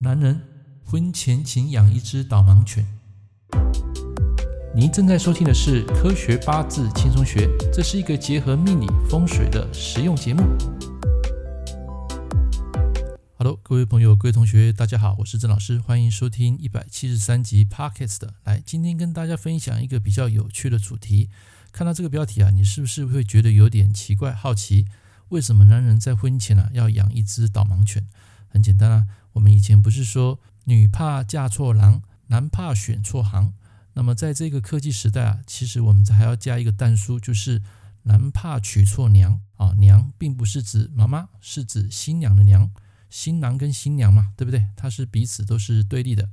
男人婚前请养一只导盲犬。您正在收听的是《科学八字轻松学》，这是一个结合命理风水的实用节目。Hello，各位朋友、各位同学，大家好，我是郑老师，欢迎收听一百七十三集 Podcast。来，今天跟大家分享一个比较有趣的主题。看到这个标题啊，你是不是会觉得有点奇怪、好奇？为什么男人在婚前啊要养一只导盲犬？很简单啊，我们以前不是说女怕嫁错郎，男怕选错行。那么在这个科技时代啊，其实我们还要加一个但书，就是男怕娶错娘啊。娘并不是指妈妈，是指新娘的娘。新郎跟新娘嘛，对不对？它是彼此都是对立的。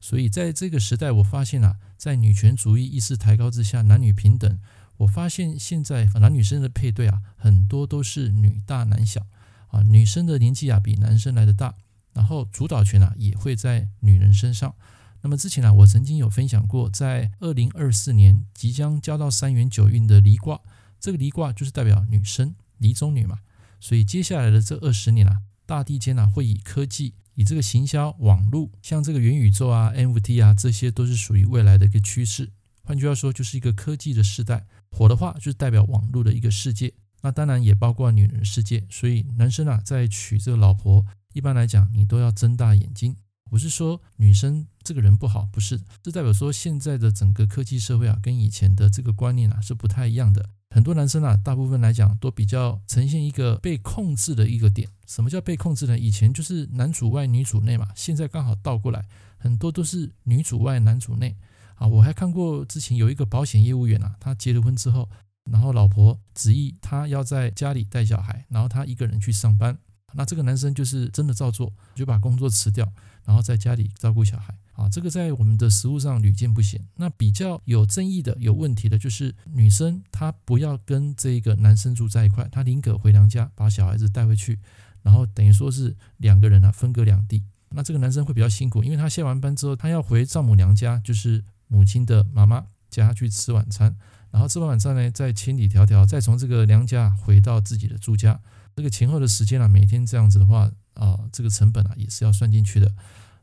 所以在这个时代，我发现啊，在女权主义意识抬高之下，男女平等。我发现现在男女生的配对啊，很多都是女大男小啊，女生的年纪啊比男生来的大，然后主导权啊也会在女人身上。那么之前啊，我曾经有分享过，在二零二四年即将交到三元九运的离卦，这个离卦就是代表女生，离中女嘛。所以接下来的这二十年啊，大地间啊会以科技，以这个行销网络，像这个元宇宙啊、NFT 啊，这些都是属于未来的一个趋势。换句话说，就是一个科技的时代。火的话，就是代表网络的一个世界。那当然也包括女人世界。所以男生啊，在娶这个老婆，一般来讲，你都要睁大眼睛。不是说女生这个人不好，不是。这代表说现在的整个科技社会啊，跟以前的这个观念啊是不太一样的。很多男生啊，大部分来讲都比较呈现一个被控制的一个点。什么叫被控制呢？以前就是男主外女主内嘛，现在刚好倒过来，很多都是女主外男主内。啊，我还看过之前有一个保险业务员啊，他结了婚之后，然后老婆执意他要在家里带小孩，然后他一个人去上班。那这个男生就是真的照做，就把工作辞掉，然后在家里照顾小孩。啊，这个在我们的实务上屡见不鲜。那比较有争议的、有问题的，就是女生她不要跟这个男生住在一块，她宁可回娘家把小孩子带回去，然后等于说是两个人啊分隔两地。那这个男生会比较辛苦，因为他下完班之后，他要回丈母娘家，就是。母亲的妈妈家去吃晚餐，然后吃完晚餐呢，再千里迢迢再从这个娘家回到自己的住家，这个前后的时间啊，每天这样子的话啊，这个成本啊也是要算进去的。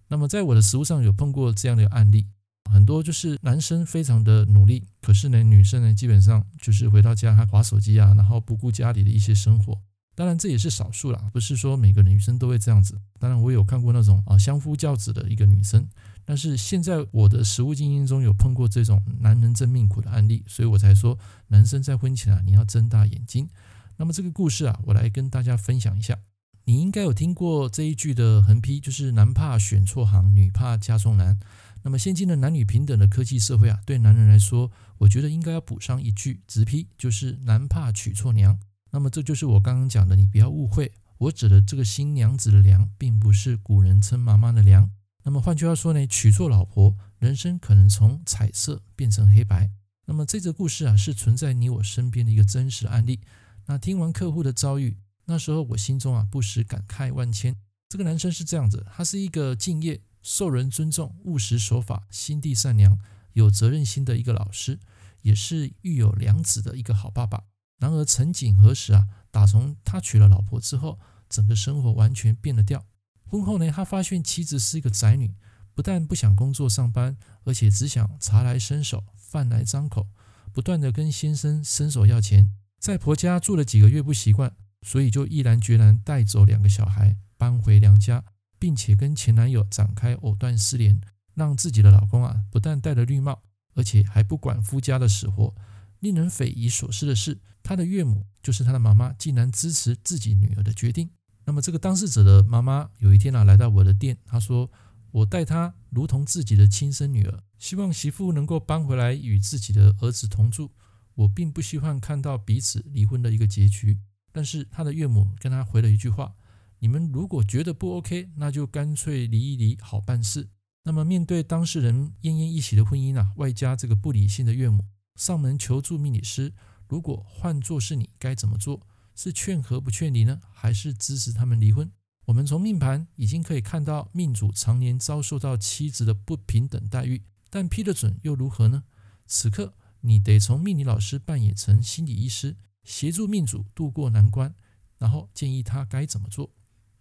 那么在我的实务上有碰过这样的案例，很多就是男生非常的努力，可是呢，女生呢基本上就是回到家还划手机啊，然后不顾家里的一些生活。当然这也是少数啦，不是说每个女生都会这样子。当然我有看过那种啊相夫教子的一个女生。但是现在我的实物经验中有碰过这种男人真命苦的案例，所以我才说男生在婚前啊，你要睁大眼睛。那么这个故事啊，我来跟大家分享一下。你应该有听过这一句的横批，就是男怕选错行，女怕嫁错男。那么现今的男女平等的科技社会啊，对男人来说，我觉得应该要补上一句直批，就是男怕娶错娘。那么这就是我刚刚讲的，你不要误会，我指的这个新娘子的娘，并不是古人称妈妈的娘。那么换句话说呢，娶错老婆，人生可能从彩色变成黑白。那么这则故事啊，是存在你我身边的一个真实案例。那听完客户的遭遇，那时候我心中啊，不时感慨万千。这个男生是这样子，他是一个敬业、受人尊重、务实守法、心地善良、有责任心的一个老师，也是育有良子的一个好爸爸。然而，曾几何时啊，打从他娶了老婆之后，整个生活完全变了调。婚后呢，他发现妻子是一个宅女，不但不想工作上班，而且只想茶来伸手，饭来张口，不断地跟先生伸手要钱。在婆家住了几个月不习惯，所以就毅然决然带走两个小孩搬回娘家，并且跟前男友展开藕断丝连，让自己的老公啊不但戴了绿帽，而且还不管夫家的死活。令人匪夷所思的是，他的岳母就是他的妈妈，竟然支持自己女儿的决定。那么这个当事者的妈妈有一天啊来到我的店，她说：“我待她如同自己的亲生女儿，希望媳妇能够搬回来与自己的儿子同住。我并不希望看到彼此离婚的一个结局。”但是他的岳母跟他回了一句话：“你们如果觉得不 OK，那就干脆离一离，好办事。”那么面对当事人奄奄一息的婚姻啊，外加这个不理性的岳母上门求助命理师，如果换作是你，该怎么做？是劝和不劝离呢，还是支持他们离婚？我们从命盘已经可以看到，命主常年遭受到妻子的不平等待遇，但批得准又如何呢？此刻你得从命理老师扮演成心理医师，协助命主度过难关，然后建议他该怎么做。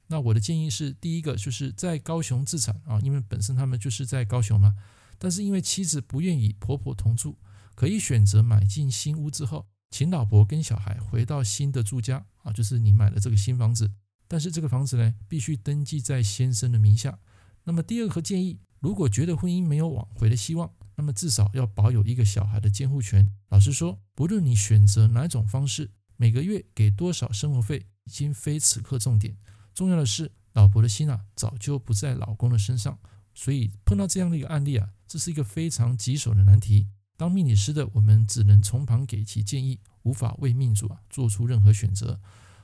那我的建议是，第一个就是在高雄置产啊，因为本身他们就是在高雄嘛。但是因为妻子不愿意婆婆同住，可以选择买进新屋之后，请老婆跟小孩回到新的住家啊，就是你买了这个新房子。但是这个房子呢，必须登记在先生的名下。那么第二个建议，如果觉得婚姻没有挽回的希望，那么至少要保有一个小孩的监护权。老实说，不论你选择哪种方式，每个月给多少生活费，已经非此刻重点。重要的是，老婆的心啊，早就不在老公的身上。所以碰到这样的一个案例啊，这是一个非常棘手的难题。当命理师的我们，只能从旁给其建议，无法为命主啊做出任何选择。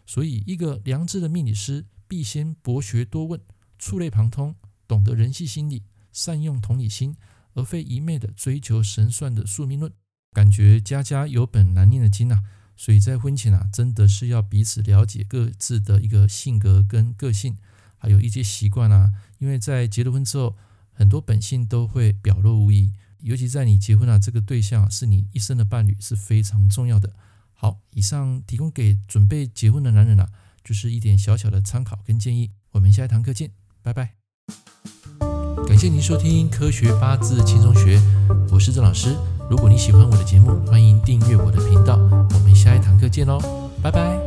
所以，一个良知的命理师必先博学多问，触类旁通，懂得人性心理，善用同理心，而非一昧的追求神算的宿命论。感觉家家有本难念的经啊。所以在婚前啊，真的是要彼此了解各自的一个性格跟个性，还有一些习惯啊。因为在结了婚之后，很多本性都会表露无遗。尤其在你结婚啊，这个对象是你一生的伴侣，是非常重要的。好，以上提供给准备结婚的男人啊，就是一点小小的参考跟建议。我们下一堂课见，拜拜。感谢您收听《科学八字轻松学》，我是郑老师。如果你喜欢我的节目，欢迎订阅我的频道。我们下一堂课见喽，拜拜。